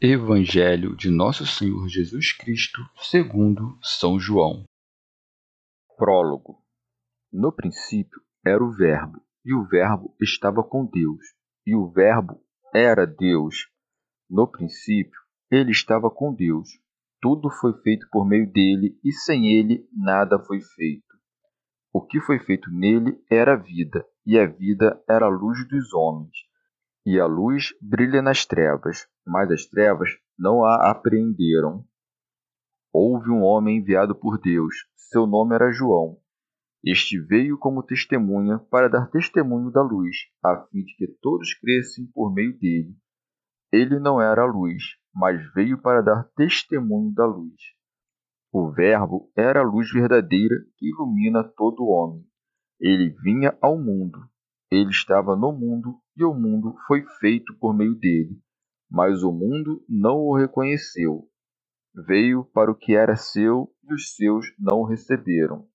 Evangelho de Nosso Senhor Jesus Cristo, segundo São João. Prólogo. No princípio era o Verbo, e o Verbo estava com Deus, e o Verbo era Deus. No princípio, ele estava com Deus. Tudo foi feito por meio dele, e sem ele nada foi feito. O que foi feito nele era a vida, e a vida era a luz dos homens. E a luz brilha nas trevas, mas as trevas não a apreenderam. Houve um homem enviado por Deus, seu nome era João. Este veio como testemunha para dar testemunho da luz, a fim de que todos crescem por meio dele. Ele não era a luz, mas veio para dar testemunho da luz. O Verbo era a luz verdadeira que ilumina todo homem. Ele vinha ao mundo. Ele estava no mundo e o mundo foi feito por meio dele, mas o mundo não o reconheceu. Veio para o que era seu e os seus não o receberam.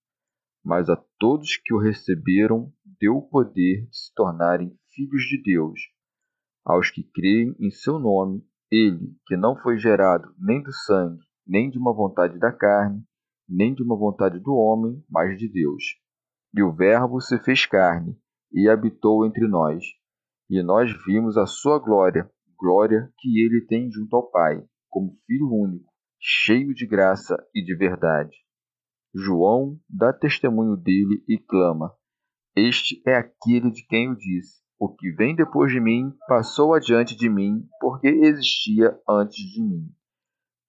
Mas a todos que o receberam, deu o poder de se tornarem filhos de Deus. Aos que creem em seu nome, ele, que não foi gerado nem do sangue, nem de uma vontade da carne, nem de uma vontade do homem, mas de Deus. E o Verbo se fez carne e habitou entre nós. E nós vimos a sua glória, glória que ele tem junto ao Pai, como Filho único, cheio de graça e de verdade. João dá testemunho dele e clama: Este é aquele de quem eu disse: O que vem depois de mim passou adiante de mim, porque existia antes de mim.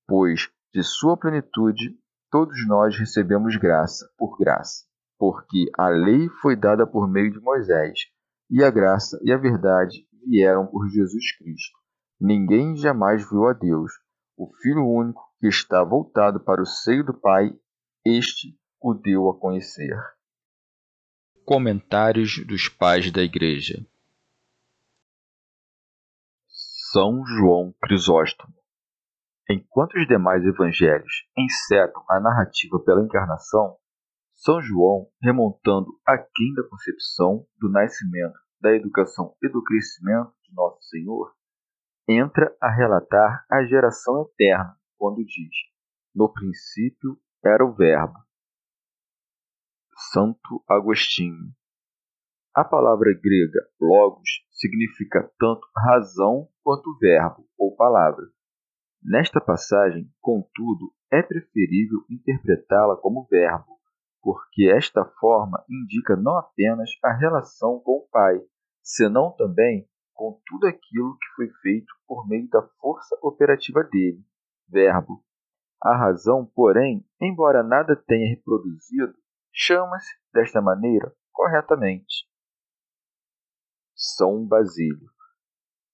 Pois de sua plenitude todos nós recebemos graça por graça porque a lei foi dada por meio de Moisés, e a graça e a verdade vieram por Jesus Cristo. Ninguém jamais viu a Deus. O Filho único, que está voltado para o seio do Pai, este o deu a conhecer. Comentários dos Pais da Igreja São João Crisóstomo Enquanto os demais evangelhos encetam a narrativa pela encarnação, são João, remontando aquém da concepção, do nascimento, da educação e do crescimento de Nosso Senhor, entra a relatar a geração eterna, quando diz: No princípio era o Verbo. Santo Agostinho. A palavra grega logos significa tanto razão quanto verbo ou palavra. Nesta passagem, contudo, é preferível interpretá-la como verbo, porque esta forma indica não apenas a relação com o Pai, senão também com tudo aquilo que foi feito por meio da força operativa dele, Verbo. A razão, porém, embora nada tenha reproduzido, chama-se desta maneira corretamente. São Basílio.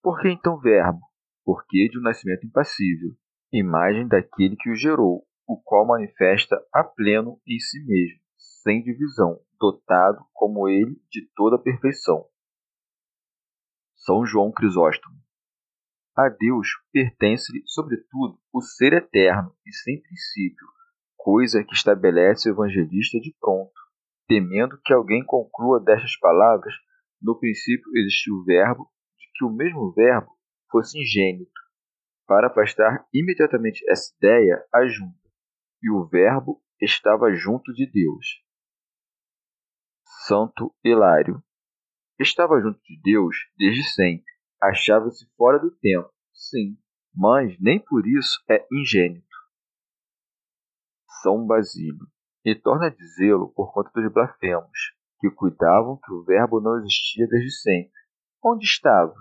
Por que então Verbo? Porque de um nascimento impassível, imagem daquele que o gerou, o qual manifesta a pleno em si mesmo, sem divisão, dotado, como ele, de toda a perfeição. São João Crisóstomo. A Deus pertence-lhe, sobretudo, o ser eterno e sem princípio, coisa que estabelece o evangelista de pronto, temendo que alguém conclua destas palavras: no princípio existiu o Verbo, de que o mesmo Verbo fosse ingênito, para afastar imediatamente essa ideia, ajunta e o Verbo estava junto de Deus. Santo Hilário estava junto de Deus desde sempre. Achava-se fora do tempo, sim, mas nem por isso é ingênito. São Basílio, e torna a dizê-lo por conta dos blasfemos, que cuidavam que o Verbo não existia desde sempre. Onde estava?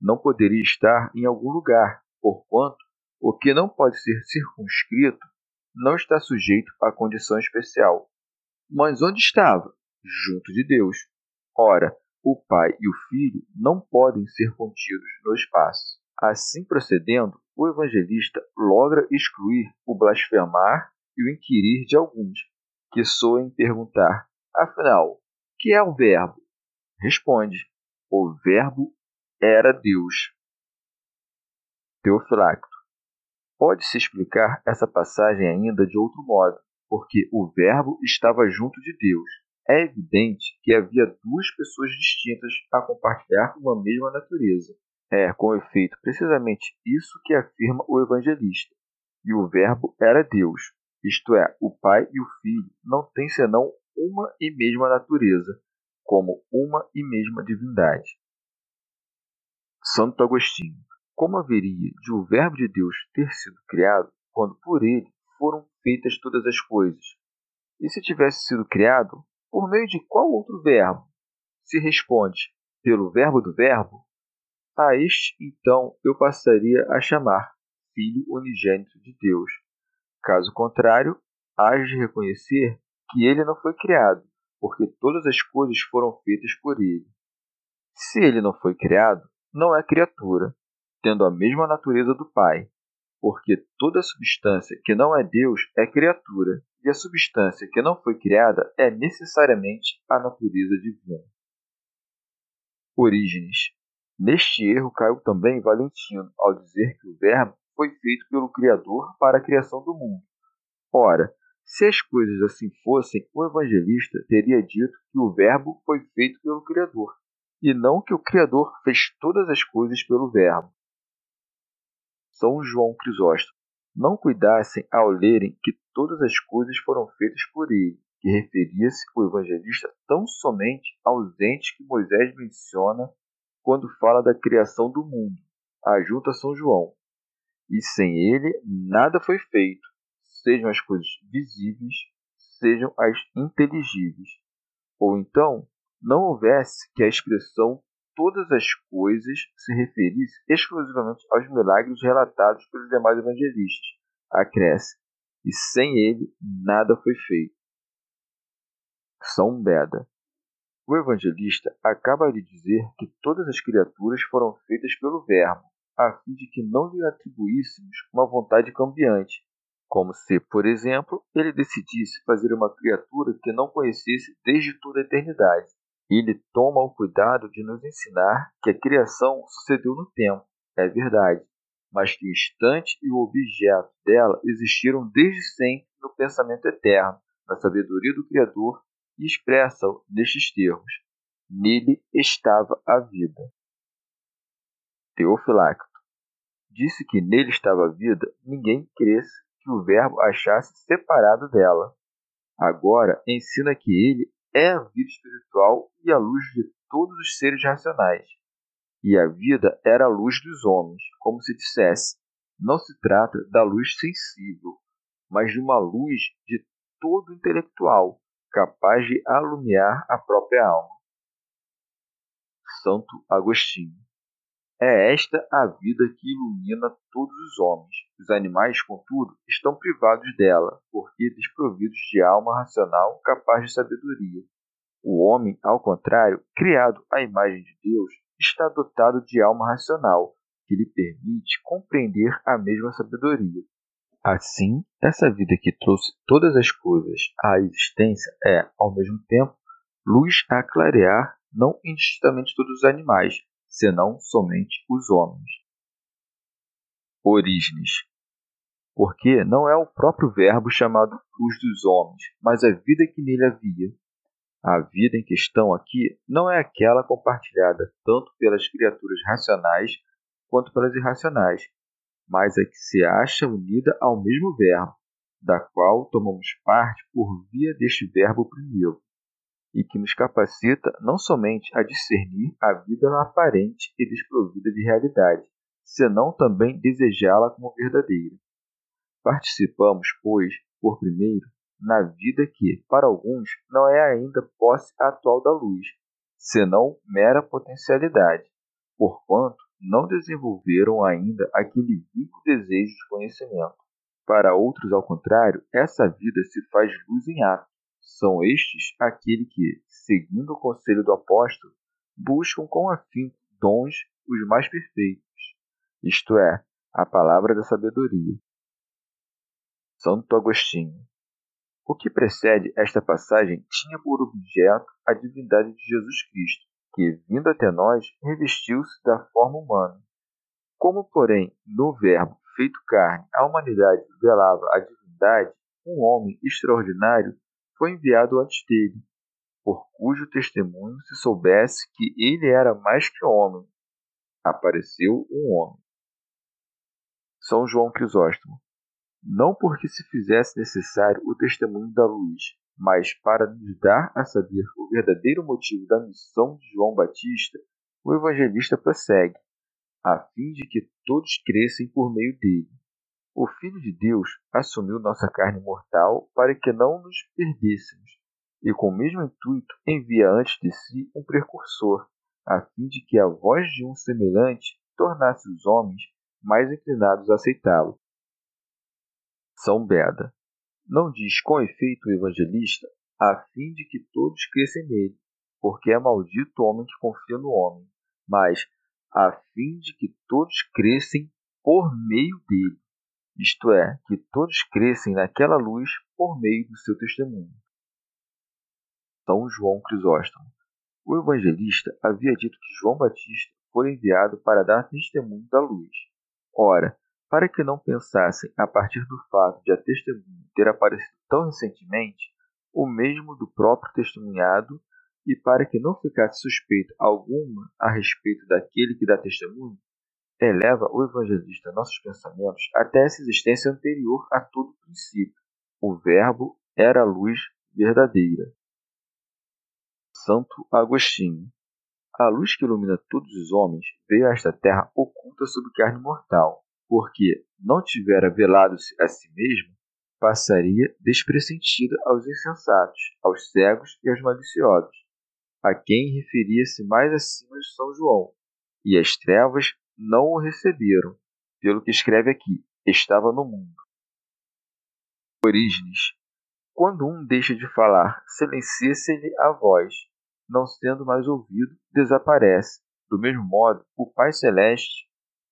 Não poderia estar em algum lugar, porquanto o que não pode ser circunscrito não está sujeito a condição especial. Mas onde estava? Junto de Deus. Ora, o Pai e o Filho não podem ser contidos no espaço. Assim procedendo, o evangelista logra excluir o blasfemar e o inquirir de alguns, que soem perguntar: afinal, que é o Verbo? Responde: o Verbo era Deus. Teofilacto. Pode-se explicar essa passagem ainda de outro modo, porque o Verbo estava junto de Deus. É evidente que havia duas pessoas distintas a compartilhar uma mesma natureza. É, com efeito, precisamente isso que afirma o evangelista. E o Verbo era Deus, isto é, o Pai e o Filho não têm senão uma e mesma natureza, como uma e mesma divindade. Santo Agostinho. Como haveria de o Verbo de Deus ter sido criado quando por ele foram feitas todas as coisas? E se tivesse sido criado, por meio de qual outro verbo? Se responde, pelo verbo do verbo, a este então eu passaria a chamar Filho unigênito de Deus. Caso contrário, hás de reconhecer que ele não foi criado, porque todas as coisas foram feitas por ele. Se ele não foi criado, não é criatura, tendo a mesma natureza do Pai, porque toda substância que não é Deus é criatura, e a substância que não foi criada é necessariamente a natureza divina. Orígenes. Neste erro caiu também Valentino ao dizer que o Verbo foi feito pelo Criador para a criação do mundo. Ora, se as coisas assim fossem, o evangelista teria dito que o Verbo foi feito pelo Criador, e não que o Criador fez todas as coisas pelo Verbo. São João Crisóstomo. Não cuidassem ao lerem que todas as coisas foram feitas por ele, que referia-se o evangelista tão somente aos entes que Moisés menciona quando fala da criação do mundo, ajunta São João. E sem ele nada foi feito, sejam as coisas visíveis, sejam as inteligíveis. Ou então, não houvesse que a expressão todas as coisas se referisse exclusivamente aos milagres relatados pelos demais evangelistas. Acresce, e sem ele nada foi feito. São Beda. O evangelista acaba de dizer que todas as criaturas foram feitas pelo Verbo, a fim de que não lhe atribuíssemos uma vontade cambiante, como se, por exemplo, ele decidisse fazer uma criatura que não conhecesse desde toda a eternidade. Ele toma o cuidado de nos ensinar que a criação sucedeu no tempo, é verdade, mas que o instante e o objeto dela existiram desde sempre no pensamento eterno, na sabedoria do Criador, e expressa-o nestes termos: Nele estava a vida. Teofilacto disse que nele estava a vida, ninguém cresce que o Verbo achasse separado dela. Agora ensina que ele é a vida espiritual e a luz de todos os seres racionais. E a vida era a luz dos homens, como se dissesse: não se trata da luz sensível, mas de uma luz de todo intelectual, capaz de alumiar a própria alma. Santo Agostinho é esta a vida que ilumina todos os homens. Os animais, contudo, estão privados dela, porque desprovidos de alma racional capaz de sabedoria. O homem, ao contrário, criado à imagem de Deus, está dotado de alma racional, que lhe permite compreender a mesma sabedoria. Assim, essa vida que trouxe todas as coisas à existência é, ao mesmo tempo, luz a clarear não indistintamente todos os animais, senão somente os homens. Orígenes. Porque não é o próprio Verbo chamado luz dos homens, mas a vida que nele havia. A vida em questão aqui não é aquela compartilhada tanto pelas criaturas racionais quanto pelas irracionais, mas a que se acha unida ao mesmo Verbo, da qual tomamos parte por via deste Verbo primeiro e que nos capacita não somente a discernir a vida aparente e desprovida de realidade, senão também desejá-la como verdadeira. Participamos, pois, por primeiro, na vida que, para alguns, não é ainda posse atual da luz, senão mera potencialidade, porquanto não desenvolveram ainda aquele vivo desejo de conhecimento. Para outros, ao contrário, essa vida se faz luz em ato. São estes aquele que, seguindo o conselho do apóstolo, buscam com afinco dons os mais perfeitos, isto é, a palavra da sabedoria. Santo Agostinho. O que precede esta passagem tinha por objeto a divindade de Jesus Cristo, que, vindo até nós, revestiu-se da forma humana. Como, porém, no Verbo feito carne, a humanidade velava a divindade, um homem extraordinário foi enviado antes dele, por cujo testemunho se soubesse que ele era mais que homem. Apareceu um homem. São João Crisóstomo. Não porque se fizesse necessário o testemunho da luz, mas para nos dar a saber o verdadeiro motivo da missão de João Batista, o evangelista prossegue, a fim de que todos crescem por meio dele. O Filho de Deus assumiu nossa carne mortal para que não nos perdêssemos, e com o mesmo intuito envia antes de si um precursor, a fim de que a voz de um semelhante tornasse os homens mais inclinados a aceitá-lo. São Beda não diz com efeito o evangelista, a fim de que todos crescem nele, porque é maldito o homem que confia no homem, mas a fim de que todos crescem por meio dele, isto é, que todos crescem naquela luz por meio do seu testemunho. São João Crisóstomo. O evangelista havia dito que João Batista foi enviado para dar testemunho da luz. Ora, para que não pensassem, a partir do fato de a testemunha ter aparecido tão recentemente, o mesmo do próprio testemunhado, e para que não ficasse suspeita alguma a respeito daquele que dá testemunho, eleva o evangelista nossos pensamentos até essa existência anterior a todo princípio. O Verbo era a luz verdadeira. Santo Agostinho. A luz que ilumina todos os homens veio a esta terra oculta sob carne mortal porque não tivera velado-se a si mesmo, passaria despressentida aos insensatos, aos cegos e aos maliciosos, a quem referia-se mais acima de São João, e as trevas não o receberam, pelo que escreve aqui, estava no mundo. Orígenes. Quando um deixa de falar, silencia-se-lhe a voz, não sendo mais ouvido, desaparece. Do mesmo modo, o Pai Celeste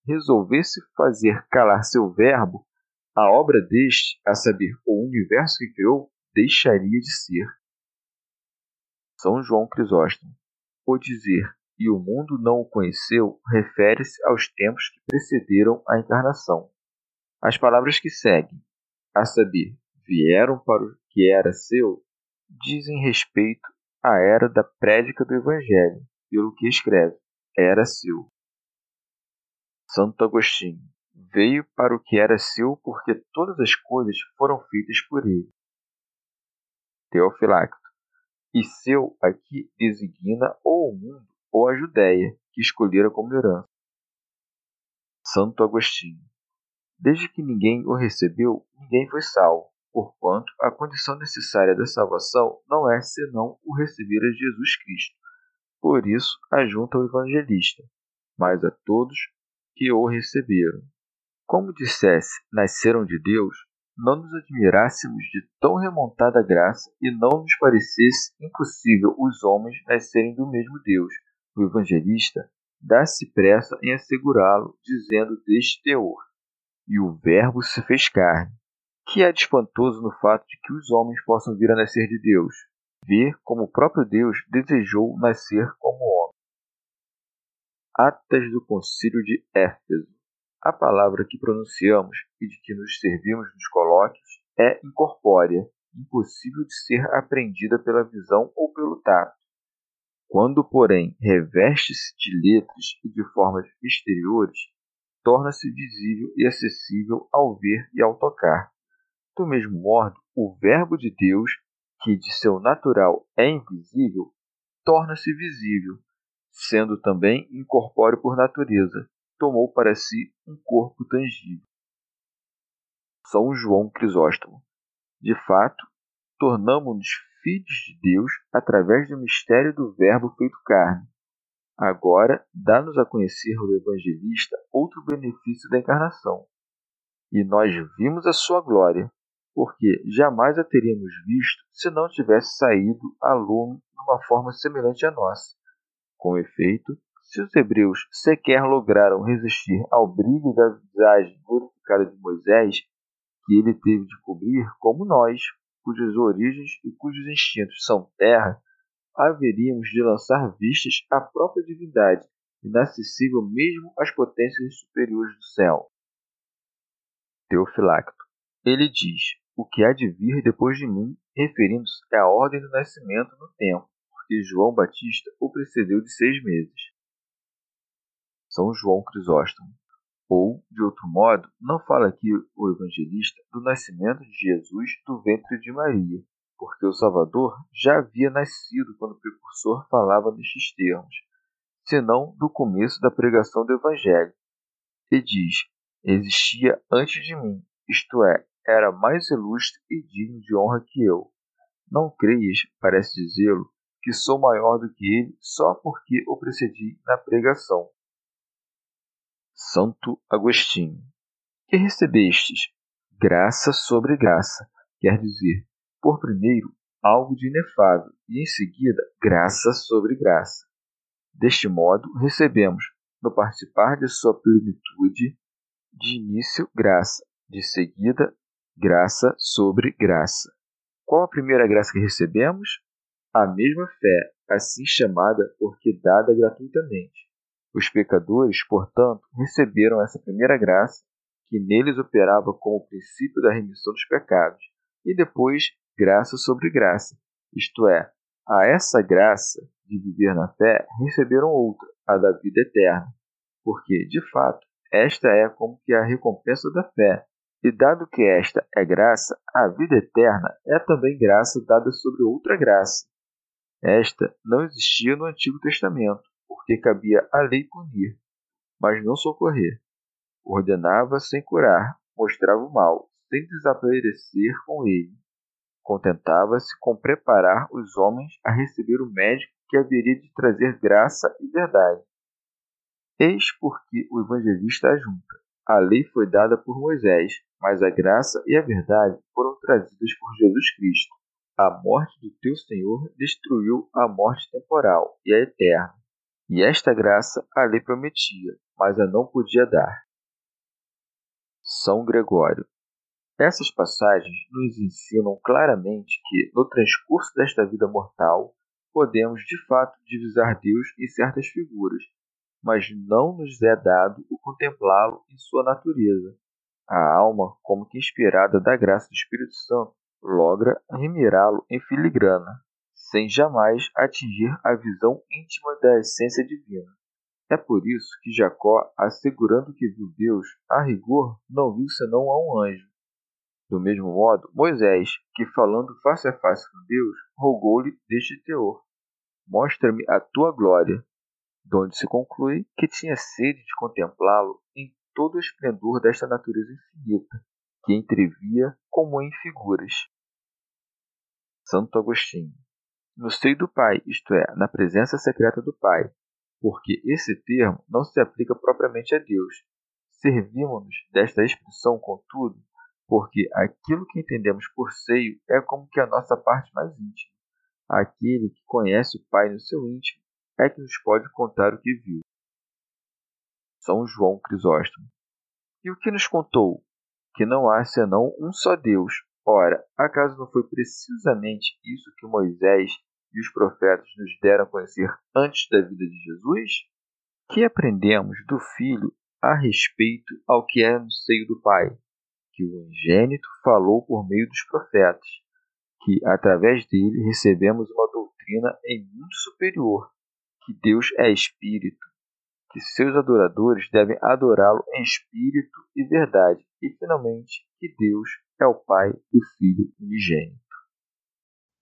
resolvesse fazer calar seu verbo, a obra deste, a saber, o universo que criou, deixaria de ser. São João Crisóstomo. O dizer e o mundo não o conheceu refere-se aos tempos que precederam a encarnação. As palavras que seguem, a saber, vieram para o que era seu, dizem respeito à era da prédica do Evangelho, pelo que escreve, era seu. Santo Agostinho veio para o que era seu porque todas as coisas foram feitas por ele. Teofilacto. E seu aqui designa ou o mundo ou a Judéia, que escolhera como herança. Santo Agostinho. Desde que ninguém o recebeu, ninguém foi salvo, porquanto a condição necessária da salvação não é senão o receber a Jesus Cristo. Por isso, ajunta o evangelista, mas a todos que o receberam. Como dissesse, nasceram de Deus, não nos admirássemos de tão remontada graça e não nos parecesse impossível os homens nascerem do mesmo Deus. O evangelista dá-se pressa em assegurá-lo, dizendo deste teor: E o Verbo se fez carne. Que há de espantoso no fato de que os homens possam vir a nascer de Deus? Ver como o próprio Deus desejou nascer como homem. Atas do Concílio de Éfeso. A palavra que pronunciamos e de que nos servimos nos colóquios é incorpórea, impossível de ser apreendida pela visão ou pelo tato. Quando, porém, reveste-se de letras e de formas exteriores, torna-se visível e acessível ao ver e ao tocar. Do mesmo modo, o Verbo de Deus, que de seu natural é invisível, torna-se visível, sendo também incorpóreo por natureza, tomou para si um corpo tangível. São João Crisóstomo. De fato, tornamo-nos filhos de Deus através do mistério do Verbo feito carne. Agora, dá-nos a conhecer o evangelista outro benefício da encarnação. E nós vimos a sua glória, porque jamais a teríamos visto se não tivesse saído a lume numa forma semelhante à nossa. Com efeito, se os hebreus sequer lograram resistir ao brilho da visagem glorificada de Moisés, que ele teve de cobrir, como nós, cujas origens e cujos instintos são terra, haveríamos de lançar vistas à própria divindade, inacessível mesmo às potências superiores do céu. Teofilacto. Ele diz: O que há de vir depois de mim, referindo-se à ordem do nascimento no tempo, porque João Batista o precedeu de seis meses. São João Crisóstomo. Ou, de outro modo, não fala aqui o evangelista do nascimento de Jesus do ventre de Maria, porque o Salvador já havia nascido quando o precursor falava nestes termos, senão do começo da pregação do Evangelho. E diz: Existia antes de mim, isto é, era mais ilustre e digno de honra que eu. Não creias, parece dizê-lo, que sou maior do que ele só porque o precedi na pregação. Santo Agostinho. Que recebestes? Graça sobre graça, quer dizer, por primeiro, algo de inefável, e em seguida, graça sobre graça. Deste modo, recebemos, no participar de sua plenitude, de início, graça, de seguida, graça sobre graça. Qual a primeira graça que recebemos? A mesma fé, assim chamada porque dada gratuitamente. Os pecadores, portanto, receberam essa primeira graça, que neles operava como o princípio da remissão dos pecados, e depois graça sobre graça, isto é, a essa graça de viver na fé receberam outra, a da vida eterna, porque, de fato, esta é como que a recompensa da fé. E dado que esta é graça, a vida eterna é também graça dada sobre outra graça. Esta não existia no Antigo Testamento, porque cabia à lei punir, mas não socorrer. Ordenava sem curar, mostrava o mal, sem desaparecer com ele. Contentava-se com preparar os homens a receber o médico que haveria de trazer graça e verdade. Eis porque o evangelista ajunta. A lei foi dada por Moisés, mas a graça e a verdade foram trazidas por Jesus Cristo. A morte do teu Senhor destruiu a morte temporal e a eterna. E esta graça a lei prometia, mas a não podia dar. São Gregório. Essas passagens nos ensinam claramente que, no transcurso desta vida mortal, podemos de fato divisar Deus em certas figuras, mas não nos é dado o contemplá-lo em sua natureza. A alma, como que inspirada da graça do Espírito Santo, logra remirá-lo em filigrana, sem jamais atingir a visão íntima da essência divina. É por isso que Jacó, assegurando que viu Deus, a rigor não viu senão a um anjo. Do mesmo modo, Moisés, que falando face a face com Deus, rogou-lhe deste teor: Mostra-me a tua glória donde se conclui que tinha sede de contemplá-lo em todo o esplendor desta natureza infinita, que entrevia como em figuras. Santo Agostinho. No seio do Pai, isto é, na presença secreta do Pai, porque esse termo não se aplica propriamente a Deus. Servimos-nos desta expressão, contudo, porque aquilo que entendemos por seio é como que a nossa parte mais íntima. Aquele que conhece o Pai no seu íntimo é que nos pode contar o que viu. São João Crisóstomo. E o que nos contou? Que não há senão um só Deus. Ora, acaso não foi precisamente isso que Moisés e os profetas nos deram a conhecer antes da vida de Jesus? Que aprendemos do Filho a respeito ao que é no seio do Pai? Que o Unigênito falou por meio dos profetas, que através dele recebemos uma doutrina em muito superior que Deus é espírito, que seus adoradores devem adorá-lo em espírito e verdade, e finalmente que Deus é o Pai do Filho unigênito.